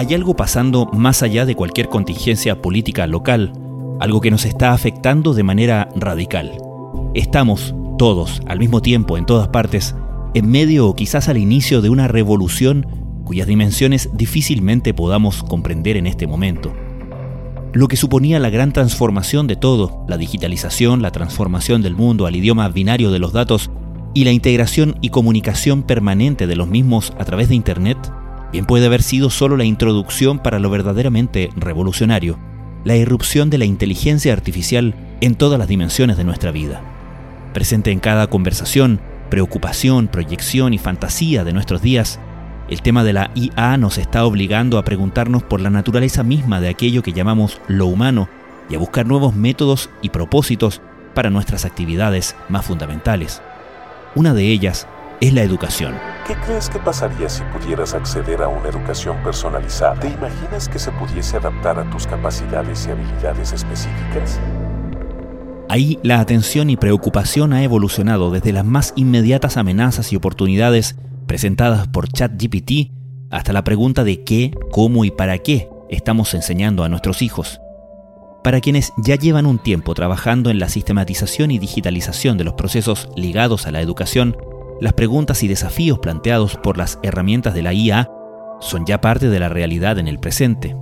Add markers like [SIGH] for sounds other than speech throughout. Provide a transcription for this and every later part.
hay algo pasando más allá de cualquier contingencia política local, algo que nos está afectando de manera radical. Estamos, todos, al mismo tiempo, en todas partes, en medio o quizás al inicio de una revolución cuyas dimensiones difícilmente podamos comprender en este momento. Lo que suponía la gran transformación de todo, la digitalización, la transformación del mundo al idioma binario de los datos y la integración y comunicación permanente de los mismos a través de Internet, bien puede haber sido solo la introducción para lo verdaderamente revolucionario, la irrupción de la inteligencia artificial en todas las dimensiones de nuestra vida. Presente en cada conversación, preocupación, proyección y fantasía de nuestros días, el tema de la IA nos está obligando a preguntarnos por la naturaleza misma de aquello que llamamos lo humano y a buscar nuevos métodos y propósitos para nuestras actividades más fundamentales. Una de ellas es la educación. ¿Qué crees que pasaría si pudieras acceder a una educación personalizada? ¿Te imaginas que se pudiese adaptar a tus capacidades y habilidades específicas? Ahí la atención y preocupación ha evolucionado desde las más inmediatas amenazas y oportunidades presentadas por ChatGPT hasta la pregunta de qué, cómo y para qué estamos enseñando a nuestros hijos. Para quienes ya llevan un tiempo trabajando en la sistematización y digitalización de los procesos ligados a la educación, las preguntas y desafíos planteados por las herramientas de la IA son ya parte de la realidad en el presente.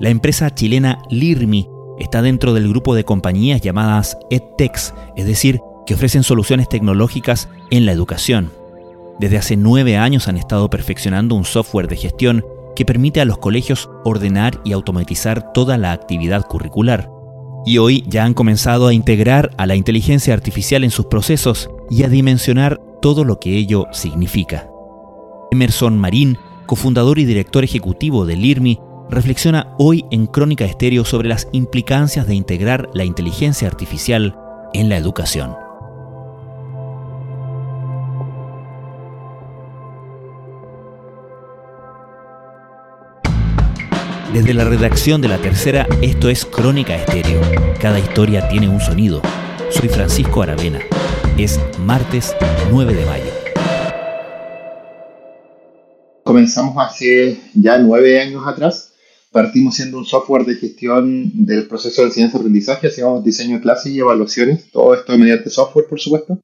La empresa chilena Lirmi está dentro del grupo de compañías llamadas EdTechs, es decir, que ofrecen soluciones tecnológicas en la educación. Desde hace nueve años han estado perfeccionando un software de gestión que permite a los colegios ordenar y automatizar toda la actividad curricular. Y hoy ya han comenzado a integrar a la inteligencia artificial en sus procesos y a dimensionar todo lo que ello significa. Emerson Marín, cofundador y director ejecutivo del IRMI, reflexiona hoy en Crónica Estéreo sobre las implicancias de integrar la inteligencia artificial en la educación. Desde la redacción de la tercera, esto es Crónica Estéreo. Cada historia tiene un sonido. Soy Francisco Aravena. Es martes 9 de mayo. Comenzamos hace ya nueve años atrás. Partimos siendo un software de gestión del proceso de enseñanza-aprendizaje. Hacíamos diseño de clases y evaluaciones. Todo esto mediante software, por supuesto.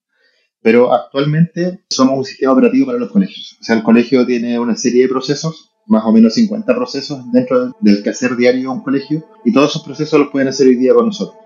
Pero actualmente somos un sistema operativo para los colegios. O sea, el colegio tiene una serie de procesos más o menos 50 procesos dentro del quehacer diario de un colegio y todos esos procesos los pueden hacer hoy día con nosotros.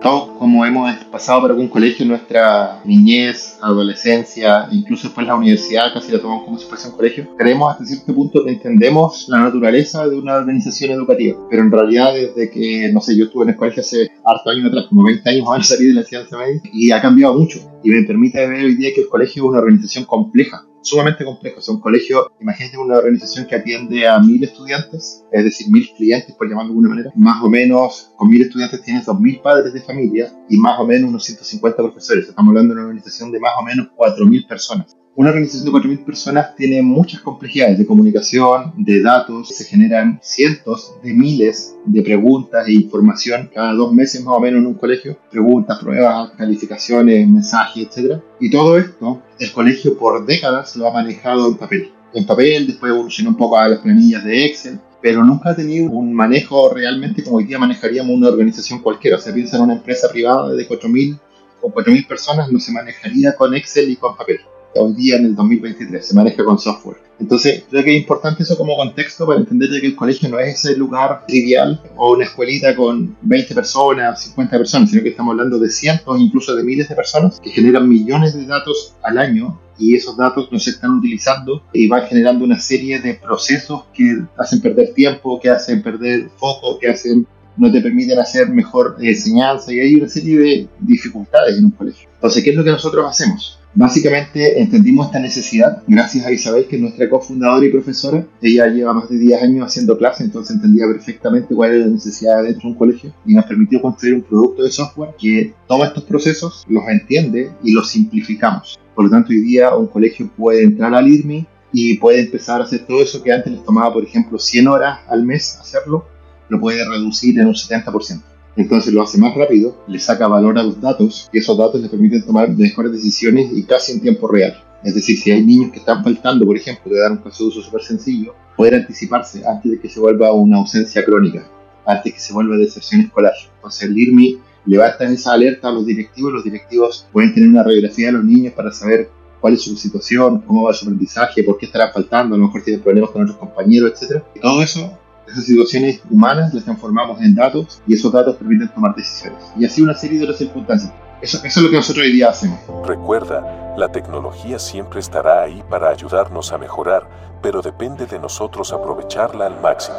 Todos, como hemos pasado por algún colegio en nuestra niñez, adolescencia, incluso después la universidad, casi la tomamos como si fuese un colegio, creemos hasta cierto punto que entendemos la naturaleza de una organización educativa. Pero en realidad, desde que, no sé, yo estuve en el colegio hace harto años atrás, como 20 años van a salir de la ciencia media, y ha cambiado mucho. Y me permite ver hoy día que el colegio es una organización compleja sumamente complejo. Es un colegio, imagínate una organización que atiende a mil estudiantes, es decir, mil clientes, por llamarlo de alguna manera. Más o menos, con mil estudiantes tienes dos mil padres de familia y más o menos unos 150 profesores. Estamos hablando de una organización de más o menos cuatro mil personas. Una organización de 4.000 personas tiene muchas complejidades de comunicación, de datos, se generan cientos de miles de preguntas e información cada dos meses más o menos en un colegio, preguntas, pruebas, calificaciones, mensajes, etc. Y todo esto, el colegio por décadas lo ha manejado en papel. En papel, después evolucionó un poco a las planillas de Excel, pero nunca ha tenido un manejo realmente como hoy día manejaríamos una organización cualquiera. O sea, piensa en una empresa privada de 4.000 o 4.000 personas, no se manejaría con Excel y con papel hoy día en el 2023, se maneja con software. Entonces, creo que es importante eso como contexto para entender que el colegio no es ese lugar trivial o una escuelita con 20 personas, 50 personas, sino que estamos hablando de cientos, incluso de miles de personas que generan millones de datos al año y esos datos no se están utilizando y van generando una serie de procesos que hacen perder tiempo, que hacen perder foco, que hacen no te permiten hacer mejor enseñanza y hay una serie de dificultades en un colegio. Entonces, ¿qué es lo que nosotros hacemos? Básicamente entendimos esta necesidad gracias a Isabel, que es nuestra cofundadora y profesora. Ella lleva más de 10 años haciendo clases, entonces entendía perfectamente cuál era la necesidad dentro de un colegio y nos permitió construir un producto de software que toma estos procesos, los entiende y los simplificamos. Por lo tanto, hoy día un colegio puede entrar al IRMI y puede empezar a hacer todo eso que antes les tomaba, por ejemplo, 100 horas al mes hacerlo, lo puede reducir en un 70%. Entonces lo hace más rápido, le saca valor a los datos y esos datos le permiten tomar mejores decisiones y casi en tiempo real. Es decir, si hay niños que están faltando, por ejemplo, te dar un caso de uso súper sencillo, poder anticiparse antes de que se vuelva una ausencia crónica, antes de que se vuelva deserción escolar. Entonces el IRMI levanta esa alerta a los directivos, los directivos pueden tener una radiografía de los niños para saber cuál es su situación, cómo va su aprendizaje, por qué estará faltando, a lo mejor tienen problemas con otros compañeros, etc. Todo eso, esas situaciones humanas, las transformamos en datos y esos datos permiten tomar decisiones. Y así una serie de otras circunstancias. Eso, eso es lo que nosotros hoy día hacemos. Recuerda, la tecnología siempre estará ahí para ayudarnos a mejorar, pero depende de nosotros aprovecharla al máximo.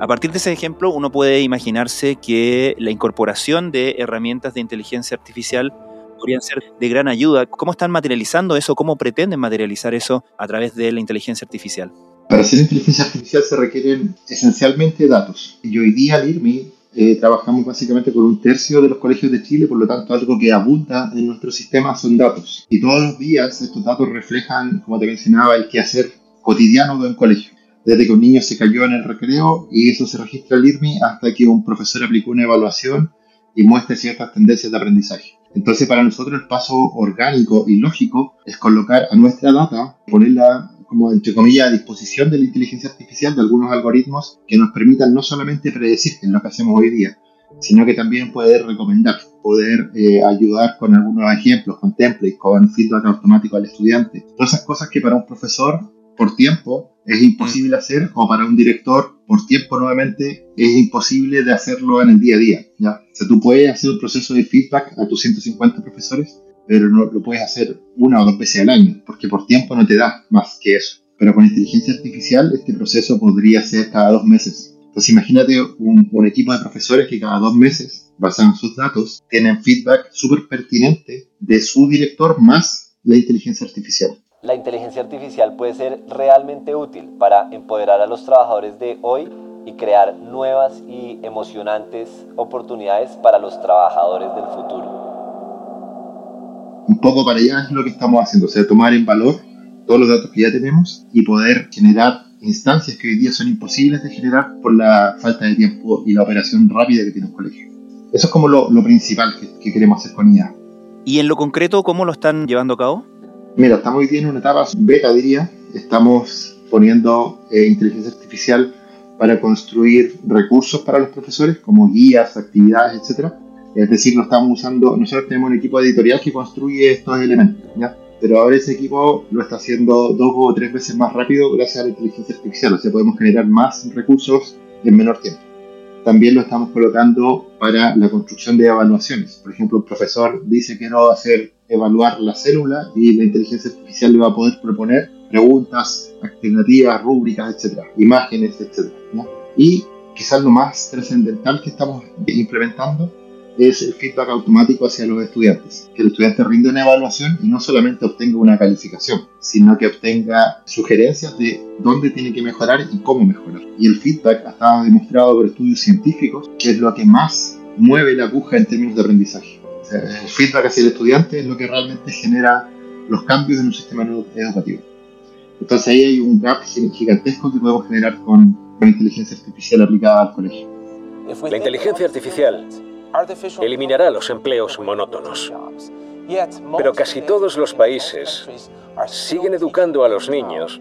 A partir de ese ejemplo, uno puede imaginarse que la incorporación de herramientas de inteligencia artificial podrían ser de gran ayuda. ¿Cómo están materializando eso? ¿Cómo pretenden materializar eso a través de la inteligencia artificial? Para hacer inteligencia artificial se requieren esencialmente datos. Y hoy día al IRMI eh, trabajamos básicamente con un tercio de los colegios de Chile, por lo tanto algo que abunda en nuestro sistema son datos. Y todos los días estos datos reflejan, como te mencionaba, el quehacer cotidiano de un colegio desde que un niño se cayó en el recreo y eso se registra al IRMI hasta que un profesor aplicó una evaluación y muestre ciertas tendencias de aprendizaje. Entonces, para nosotros el paso orgánico y lógico es colocar a nuestra data, ponerla como entre comillas a disposición de la inteligencia artificial de algunos algoritmos que nos permitan no solamente predecir, lo que hacemos hoy día, sino que también poder recomendar, poder eh, ayudar con algunos ejemplos, con templates, con feedback automático al estudiante. Todas esas cosas que para un profesor por tiempo es imposible hacer, o para un director por tiempo nuevamente es imposible de hacerlo en el día a día. ¿ya? O sea, tú puedes hacer un proceso de feedback a tus 150 profesores, pero no lo puedes hacer una o dos veces al año, porque por tiempo no te da más que eso. Pero con inteligencia artificial este proceso podría ser cada dos meses. Entonces imagínate un, un equipo de profesores que cada dos meses, basado en sus datos, tienen feedback súper pertinente de su director más la inteligencia artificial la inteligencia artificial puede ser realmente útil para empoderar a los trabajadores de hoy y crear nuevas y emocionantes oportunidades para los trabajadores del futuro. Un poco para allá es lo que estamos haciendo, o sea, tomar en valor todos los datos que ya tenemos y poder generar instancias que hoy día son imposibles de generar por la falta de tiempo y la operación rápida que tiene un colegio. Eso es como lo, principal que, que queremos hacer con IA. ¿Y en lo concreto cómo lo están llevando a cabo? Mira, estamos hoy día en una etapa beta, diría. Estamos poniendo eh, inteligencia artificial para construir recursos para los profesores, como guías, actividades, etc. Es decir, lo estamos usando, nosotros tenemos un equipo editorial que construye estos elementos, ¿ya? Pero ahora ese equipo lo está haciendo dos o tres veces más rápido gracias a la inteligencia artificial, o sea, podemos generar más recursos en menor tiempo. También lo estamos colocando para la construcción de evaluaciones. Por ejemplo, un profesor dice que no hacer evaluar la célula y la inteligencia artificial le va a poder proponer preguntas, alternativas, rúbricas, etcétera, imágenes, etcétera. Y quizás lo más trascendental que estamos implementando es el feedback automático hacia los estudiantes. Que el estudiante rinde una evaluación y no solamente obtenga una calificación, sino que obtenga sugerencias de dónde tiene que mejorar y cómo mejorar. Y el feedback ha estado demostrado por estudios científicos que es lo que más mueve la aguja en términos de aprendizaje el feedback hacia el estudiante es lo que realmente genera los cambios en un sistema educativo. Entonces ahí hay un gap gigantesco que podemos generar con, con inteligencia artificial aplicada al colegio. La inteligencia artificial eliminará los empleos monótonos. Pero casi todos los países siguen educando a los niños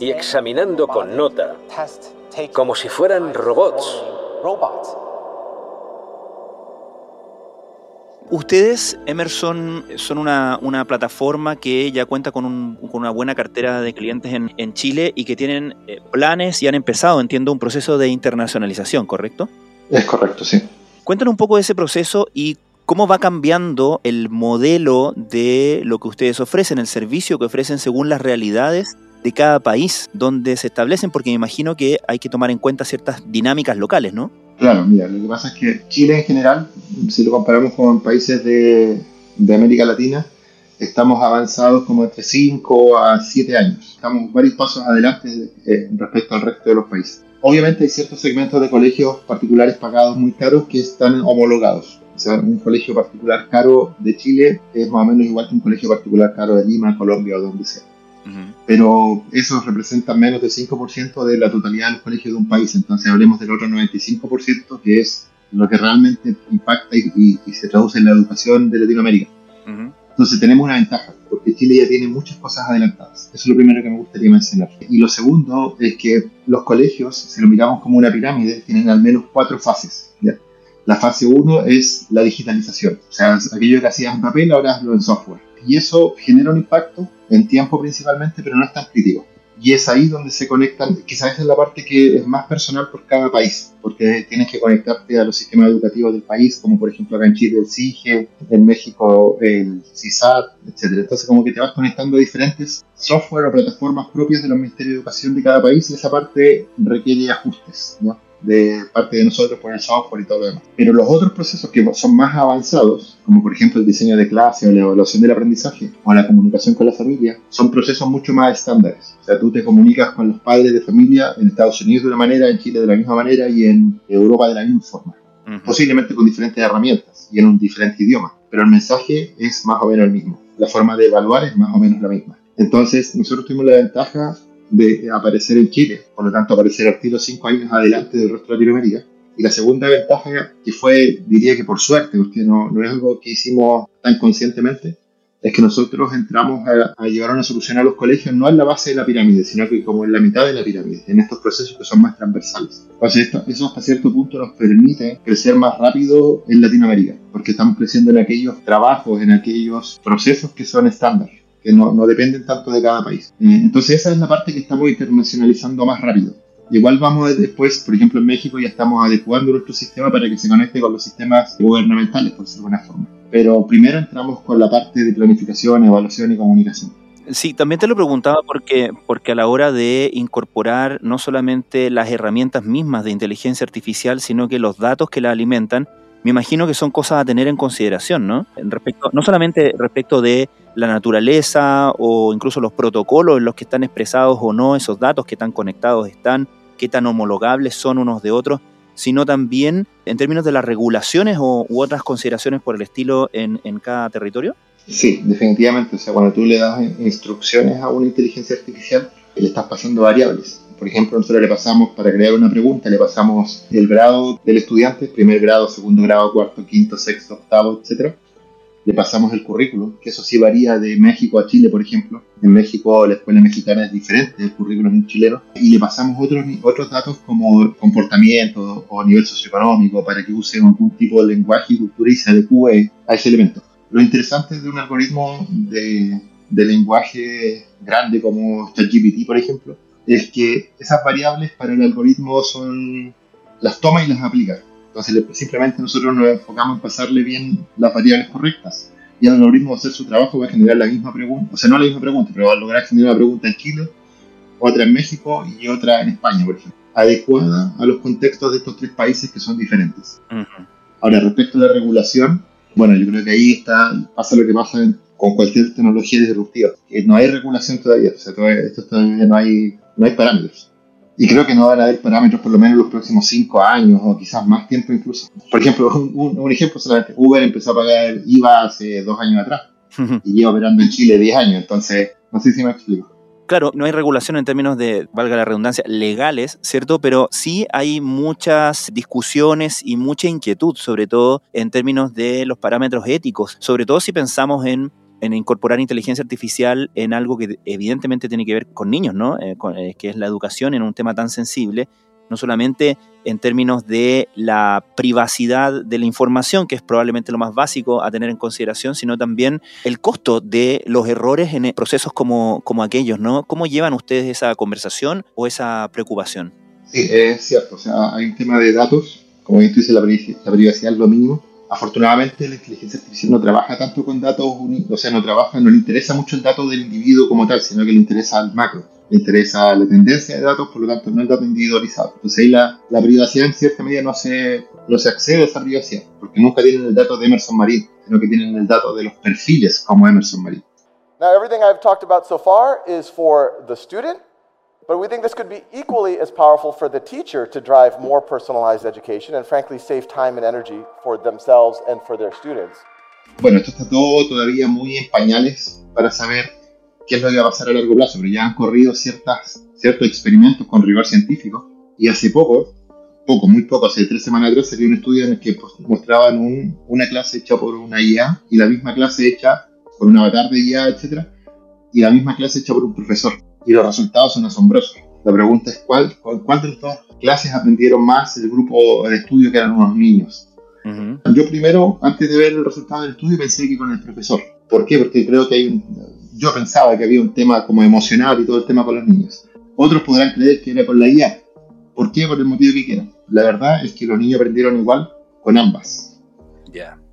y examinando con nota como si fueran robots. Ustedes, Emerson, son una, plataforma que ya cuenta con, una buena cartera de clientes en, Chile y que tienen eh, planes y han empezado, entiendo, un proceso de internacionalización, ¿correcto? Es correcto, sí. Cuéntanos un poco de ese proceso y cómo va cambiando el modelo de lo que ustedes ofrecen, el servicio que ofrecen según las realidades de cada país donde se establecen, porque me imagino que hay que tomar en cuenta ciertas dinámicas locales, ¿no? Claro, mira, lo que pasa es que Chile en general, si lo comparamos con países de, América Latina, estamos avanzados como entre 5 a 7 años. Estamos varios pasos adelante eh, respecto al resto de los países. Obviamente hay ciertos segmentos de colegios particulares pagados muy caros que están homologados. O sea, un colegio particular caro de Chile es más o menos igual que un colegio particular caro de Lima, Colombia o donde sea pero eso representa menos del 5% de la totalidad de los colegios de un país. Entonces hablemos del otro 95%, que es lo que realmente impacta y, se traduce en la educación de Latinoamérica. Entonces tenemos una ventaja. porque Chile ya tiene muchas cosas adelantadas. Eso es lo primero que me gustaría mencionar. Y lo segundo es que los colegios, si lo miramos como una pirámide, tienen al menos cuatro fases. La fase 1 es la digitalización, o sea, aquello que hacías en papel ahora hazlo en software. Y eso genera un impacto en tiempo principalmente, pero no es tan crítico y es ahí donde se conectan, quizás es la parte que es más personal por cada país, porque tienes que conectarte a los sistemas educativos del país, como por ejemplo acá en Chile el CIGE, en México el CISAT, etc. Entonces como que te vas conectando a diferentes software o plataformas propias de los ministerios de educación de cada país y esa parte requiere ajustes, ¿no? De parte de nosotros por el software y todo lo demás. Pero los otros procesos que son más avanzados, como por ejemplo el diseño de clase o la evaluación del aprendizaje o la comunicación con la familia, son procesos mucho más estándares. O sea, tú te comunicas con los padres de familia en Estados Unidos de una manera, en Chile de la misma manera y en Europa de la misma forma. Posiblemente con diferentes herramientas y en un diferente idioma, pero el mensaje es más o menos el mismo. La forma de evaluar es más o menos la misma. Entonces, nosotros tuvimos la ventaja de aparecer en Chile, por lo tanto aparecer al tiro cinco años adelante del resto de Latinoamérica. Y la segunda ventaja, que fue, diría que por suerte, porque no, no es algo que hicimos tan conscientemente, es que nosotros entramos a, llevar una solución a los colegios no en la base de la pirámide, sino que como en la mitad de la pirámide, en estos procesos que son más transversales. Entonces, esto, eso hasta cierto punto nos permite crecer más rápido en Latinoamérica, porque estamos creciendo en aquellos trabajos, en aquellos procesos que son estándar que no, dependen tanto de cada país. Eh, entonces esa es la parte que estamos internacionalizando más rápido. Igual vamos después, por ejemplo en México ya estamos adecuando nuestro sistema para que se conecte con los sistemas gubernamentales, por decirlo de alguna forma. Pero primero entramos con la parte de planificación, evaluación y comunicación. Sí, también te lo preguntaba porque, porque a la hora de incorporar no solamente las herramientas mismas de inteligencia artificial, sino que los datos que la alimentan, me imagino que son cosas a tener en consideración, ¿no? No solamente respecto de la naturaleza o incluso los protocolos en los que están expresados o no esos datos, qué tan conectados están, qué tan homologables son unos de otros, sino también en términos de las regulaciones o, u otras consideraciones por el estilo en, en cada territorio? Sí, definitivamente. O sea, cuando tú le das instrucciones a una inteligencia artificial, le estás pasando variables por ejemplo, nosotros le pasamos, para crear una pregunta, le pasamos el grado del estudiante, primer grado, segundo grado, cuarto, quinto, sexto, octavo, etc. Le pasamos el currículum, que eso sí varía de México a Chile, por ejemplo. En México la escuela mexicana es diferente del currículum chileno. Y le pasamos otros, otros datos como comportamiento o nivel socioeconómico para que use algún tipo de lenguaje y cultura y se adecue a ese elemento. Lo interesante de un algoritmo de, de lenguaje grande como ChatGPT, por ejemplo, es que esas variables para el algoritmo son las toma y las aplica. Entonces simplemente nosotros nos enfocamos en pasarle bien las variables correctas. Y el algoritmo va a hacer su trabajo, va a generar la misma pregunta, o sea, no la misma pregunta, pero va a lograr generar una pregunta en Chile, otra en México y otra en España, por ejemplo, adecuada a los contextos de estos tres países que son diferentes. Ahora, respecto a la regulación, bueno, yo creo que ahí está, pasa lo que pasa con cualquier tecnología disruptiva, que no hay regulación todavía, o sea, todavía, esto todavía no hay no hay parámetros. Y creo que no van a haber parámetros por lo menos en los próximos cinco años o quizás más tiempo incluso. Por ejemplo, [LAUGHS] un, ejemplo solamente, Uber empezó a pagar IVA hace dos años atrás y lleva operando en Chile diez años, entonces no sé si me explico. Claro, no hay regulación en términos de, valga la redundancia, legales, ¿cierto? Pero sí hay muchas discusiones y mucha inquietud, sobre todo en términos de los parámetros éticos, sobre todo si pensamos en en incorporar inteligencia artificial en algo que evidentemente tiene que ver con niños, ¿no? Eh, eh, que es la educación en un tema tan sensible, no solamente en términos de la privacidad de la información, que es probablemente lo más básico a tener en consideración, sino también el costo de los errores en procesos como, como aquellos, ¿no? ¿Cómo llevan ustedes esa conversación o esa preocupación? Sí, es cierto, o sea, hay un tema de datos, como tú dices, la privacidad es lo mínimo, afortunadamente la inteligencia artificial no trabaja tanto con datos, o sea, no trabaja, no le interesa mucho el dato del individuo como tal, sino que le interesa al macro, le interesa la tendencia de datos, por lo tanto no el dato individualizado. Entonces ahí la, la privacidad en cierta medida no se, no se accede a esa privacidad, porque nunca tienen el dato de Emerson Marín, sino que tienen el dato de los perfiles como Emerson Marín. Now everything I've talked about so far is for the student But we think this could be equally as powerful for the teacher to drive more personalized education and frankly save time and energy for themselves and for their students. Bueno, esto está todo todavía muy en pañales para saber qué es lo que va a pasar a largo plazo, pero ya han corrido ciertas, ciertos experimentos con rigor científico y hace poco, poco, muy poco, hace tres semanas atrás salió un estudio en el que mostraban un, una clase hecha por una IA y la misma clase hecha con un avatar de IA, etc. Y la misma clase hecha por un profesor. Y los resultados son asombrosos. La pregunta es cuál, cuál de dos clases aprendieron más el grupo de estudio que eran unos niños. Yo primero, antes de ver el resultado del estudio, pensé que con el profesor. ¿Por qué? Porque creo que hay un, yo pensaba que había un tema como emocional y todo el tema con los niños. Otros podrán creer que era con la IA. ¿Por qué? Por el motivo que quieran. La verdad es que los niños aprendieron igual con ambas.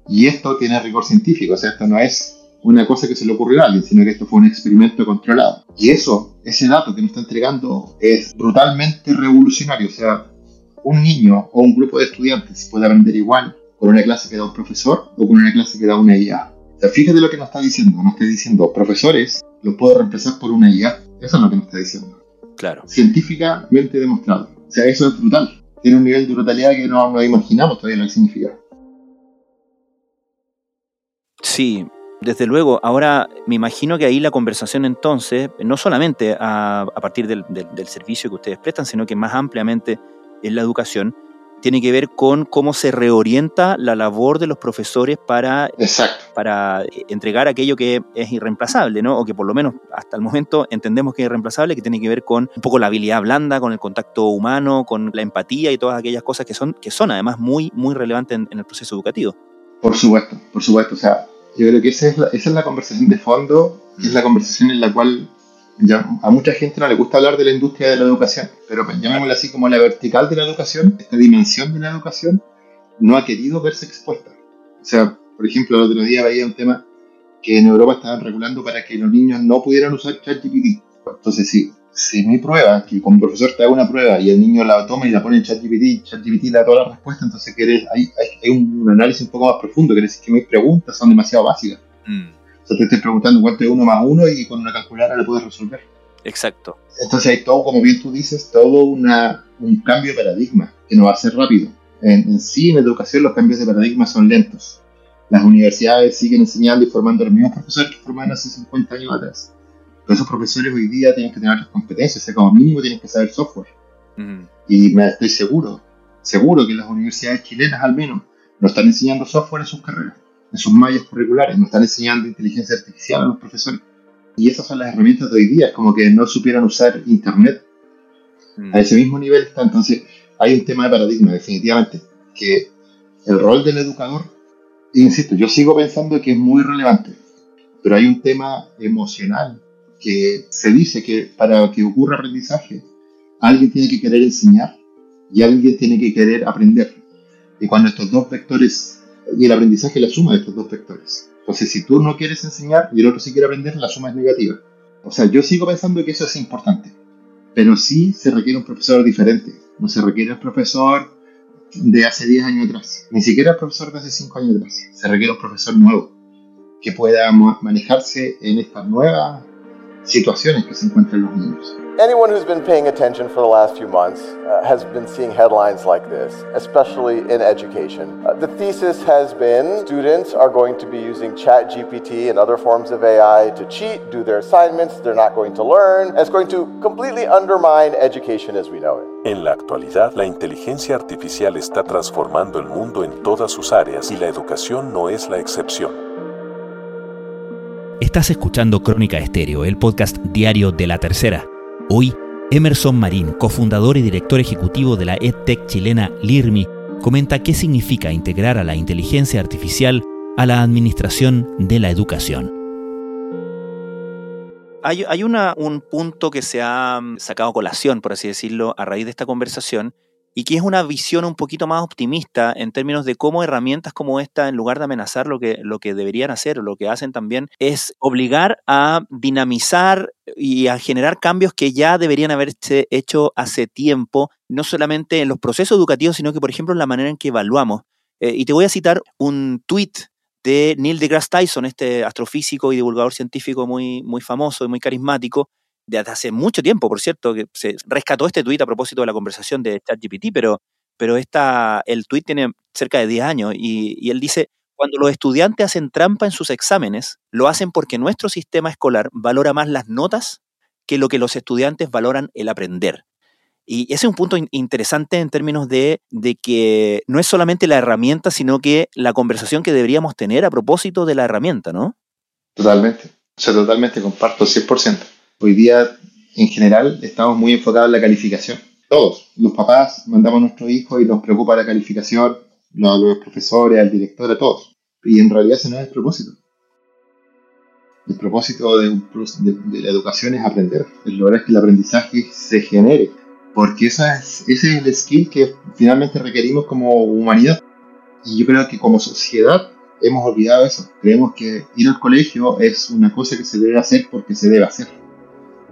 Y esto tiene rigor científico, o sea, esto no es una cosa que se le ocurrió a alguien, sino que esto fue un experimento controlado. Y eso, ese dato que nos está entregando es brutalmente revolucionario. O sea, un niño o un grupo de estudiantes puede aprender igual con una clase que da un profesor o con una clase que da una IA. O sea, fíjate lo que nos está diciendo. Nos está diciendo, profesores los puedo reemplazar por una IA. Eso es lo que nos está diciendo. Claro. Científicamente demostrado. O sea, eso es brutal. Tiene un nivel de brutalidad que no nos imaginamos todavía lo que significa. Sí, desde luego, ahora me imagino que ahí la conversación entonces, no solamente a, partir del, servicio que ustedes prestan, sino que más ampliamente en la educación, tiene que ver con cómo se reorienta la labor de los profesores para, para entregar aquello que es irreemplazable, ¿no? O que por lo menos hasta el momento entendemos que es irreemplazable, que tiene que ver con un poco la habilidad blanda, con el contacto humano, con la empatía y todas aquellas cosas que son, que son además muy, muy relevantes en, en el proceso educativo. Por supuesto, por supuesto. O sea, yo creo que esa es la, esa es la conversación de fondo, es la conversación en la cual ya, a mucha gente no le gusta hablar de la industria de la educación, pero llamémosla así como la vertical de la educación, esta dimensión de la educación, no ha querido verse expuesta. O sea, por ejemplo, el otro día veía un tema que en Europa estaban regulando para que los niños no pudieran usar ChatGPT. Entonces, sí, si mi prueba, que como profesor te haga una prueba y el niño la toma y la pone en ChatGPT, ChatGPT da toda la respuesta, entonces hay, hay, un análisis un poco más profundo, quiere decir que mis preguntas son demasiado básicas. Mm. O sea, te estoy preguntando cuánto es uno más uno y con una calculadora le puedes resolver. Exacto. Entonces hay todo, como bien tú dices, todo una, un cambio de paradigma que no va a ser rápido. En, en sí, en educación, los cambios de paradigma son lentos. Las universidades siguen enseñando y formando a los mismos profesores que formaban hace 50 años atrás pero esos profesores hoy día tienen que tener otras competencias, o sea, como mínimo tienen que saber software. Y me estoy seguro, seguro que las universidades chilenas al menos no están enseñando software en sus carreras, en sus mallas curriculares, no están enseñando inteligencia artificial a los profesores. Y esas son las herramientas de hoy día, es como que no supieran usar Internet. A ese mismo nivel está, entonces hay un tema de paradigma, definitivamente, que el rol del educador, insisto, yo sigo pensando que es muy relevante, pero hay un tema emocional se dice que para que ocurra aprendizaje, alguien tiene que querer enseñar y alguien tiene que querer aprender. Y cuando estos dos vectores, y el aprendizaje la suma de estos dos vectores. Entonces, si tú no quieres enseñar y el otro sí quiere aprender, la suma es negativa. O sea, yo sigo pensando que eso es importante, pero sí se requiere un profesor diferente. No se requiere el profesor de hace 10 años atrás, ni siquiera el profesor de hace 5 años atrás. Se requiere un profesor nuevo que pueda manejarse en estas nuevas situaciones que se encuentran los niños. Anyone who's been paying attention for the last few months uh, has been seeing headlines like this, especially in education. Uh, the thesis has been students are going to be using ChatGPT and other forms of AI to cheat, do their assignments, they're not going to learn, and it's going to completely undermine education as we know it. En la actualidad, la inteligencia artificial está transformando el mundo en todas sus áreas y la educación no es la excepción. Estás escuchando Crónica Estéreo, el podcast diario de la tercera. Hoy, Emerson Marín, cofundador y director ejecutivo de la EdTech chilena LIRMI, comenta qué significa integrar a la inteligencia artificial a la administración de la educación. Hay, un punto que se ha mm, sacado colación, por así decirlo, a raíz de esta conversación, y que es una visión un poquito más optimista en términos de cómo herramientas como esta, en lugar de amenazar lo que, lo que deberían hacer lo que hacen también, es obligar a dinamizar y a generar cambios que ya deberían haberse hecho hace tiempo, no solamente en los procesos educativos, sino que, por ejemplo, en la manera en que evaluamos. Eh, y te voy a citar un tweet de Neil deGrasse Tyson, este astrofísico y divulgador científico muy, muy famoso y muy carismático, desde hace mucho tiempo, por cierto, que se rescató este tuit a propósito de la conversación de ChatGPT, pero, pero esta, el tuit tiene cerca de 10 años y, y él dice, cuando los estudiantes hacen trampa en sus exámenes, lo hacen porque nuestro sistema escolar valora más las notas que lo que los estudiantes valoran el aprender. Y ese es un punto interesante en términos de, de, que no es solamente la herramienta, sino que la conversación que deberíamos tener a propósito de la herramienta, ¿no? Totalmente. O sea, totalmente comparto 100%. Hoy día, en general, estamos muy enfocados en la calificación. Todos, los papás, mandamos a nuestros hijos y nos preocupa la calificación, los, profesores, al director, a todos. Y en realidad ese no es el propósito. El propósito de, de, la educación es aprender, es lograr que el aprendizaje se genere, porque ese es el skill que finalmente requerimos como humanidad. Y yo creo que como sociedad hemos olvidado eso. Creemos que ir al colegio es una cosa que se debe hacer porque se debe hacer.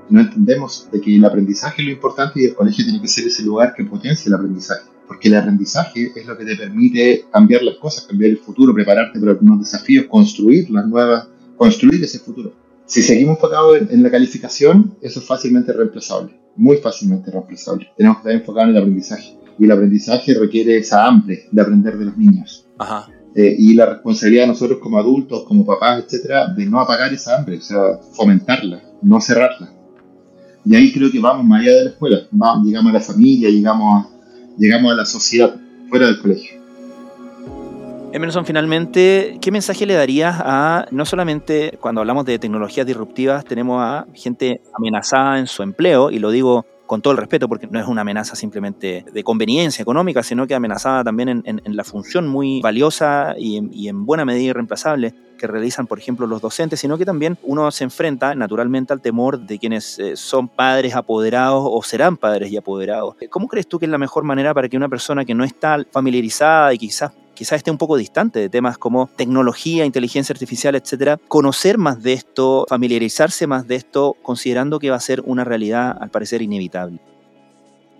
No entendemos de que el aprendizaje es lo importante y el colegio tiene que ser ese lugar que potencie el aprendizaje. Porque el aprendizaje es lo que te permite cambiar las cosas, cambiar el futuro, prepararte para algunos desafíos, construir las nuevas construir ese futuro. Si seguimos enfocados en, la calificación, eso es fácilmente reemplazable, muy fácilmente reemplazable. Tenemos que estar enfocados en el aprendizaje. Y el aprendizaje requiere esa hambre de aprender de los niños. Ajá. Eh, y la responsabilidad de nosotros como adultos, como papás, etcétera, de no apagar esa hambre, o sea, fomentarla, no cerrarla. Y ahí creo que vamos más allá de la escuela, vamos, llegamos a la familia, llegamos a, llegamos a la sociedad, fuera del colegio. Emerson, finalmente, ¿qué mensaje le darías a, no solamente cuando hablamos de tecnologías disruptivas, tenemos a gente amenazada en su empleo, y lo digo con todo el respeto, porque no es una amenaza simplemente de conveniencia económica, sino que amenazada también en, la función muy valiosa y en, y en, buena medida irreemplazable que realizan, por ejemplo, los docentes, sino que también uno se enfrenta naturalmente al temor de quienes eh, son padres apoderados o serán padres y apoderados. ¿Cómo crees tú que es la mejor manera para que una persona que no está familiarizada y quizás quizás esté un poco distante de temas como tecnología, inteligencia artificial, etcétera, conocer más de esto, familiarizarse más de esto, considerando que va a ser una realidad al parecer inevitable?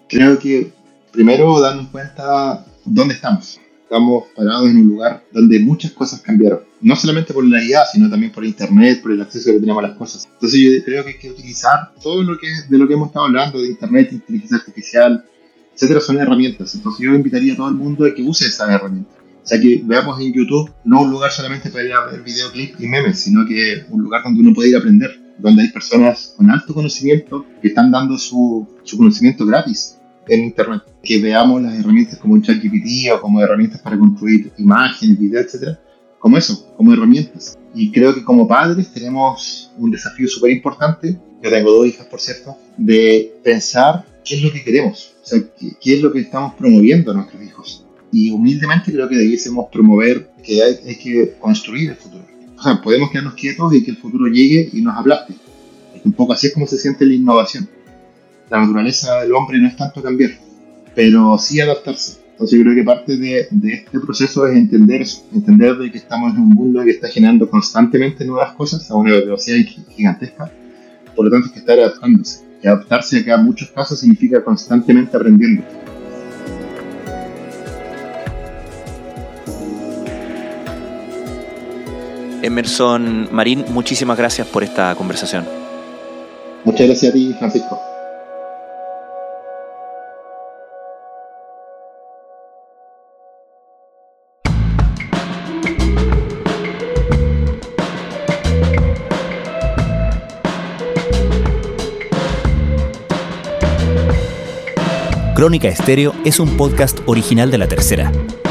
Creo que primero darnos cuenta dónde estamos. Estamos parados en un lugar donde muchas cosas cambiaron. No solamente por la IA, sino también por Internet, por el acceso que tenemos a las cosas. Entonces yo creo que hay que utilizar todo lo que de lo que hemos estado hablando, de Internet, inteligencia artificial, etcétera, son herramientas. Entonces yo invitaría a todo el mundo a que use esas herramientas o sea, que veamos en YouTube no un lugar solamente para ir a ver videoclips y memes, sino que un lugar donde uno puede ir a aprender, donde hay personas con alto conocimiento que están dando su, su conocimiento gratis en Internet. Que veamos las herramientas como ChatGPT o como herramientas para construir imágenes, videos, etcétera, como eso, como herramientas. Y creo que como padres tenemos un desafío súper importante, yo tengo dos hijas por cierto, de pensar qué es lo que queremos, o sea, qué, qué es lo que estamos promoviendo a nuestros hijos y humildemente creo que debiésemos promover que hay, que construir el futuro. O sea, podemos quedarnos quietos y que el futuro llegue y nos aplaste. un poco así es como se siente la innovación. La naturaleza del hombre no es tanto cambiar, pero sí adaptarse. Entonces yo creo que parte de, de este proceso es entender eso, entender de que estamos en un mundo que está generando constantemente nuevas cosas a una velocidad gigantesca, por lo tanto hay que estar adaptándose. Y adaptarse acá en muchos casos significa constantemente aprendiendo. Emerson Marín, muchísimas gracias por esta conversación. Muchas gracias a ti, Francisco. Crónica Estéreo es un podcast original de La Tercera.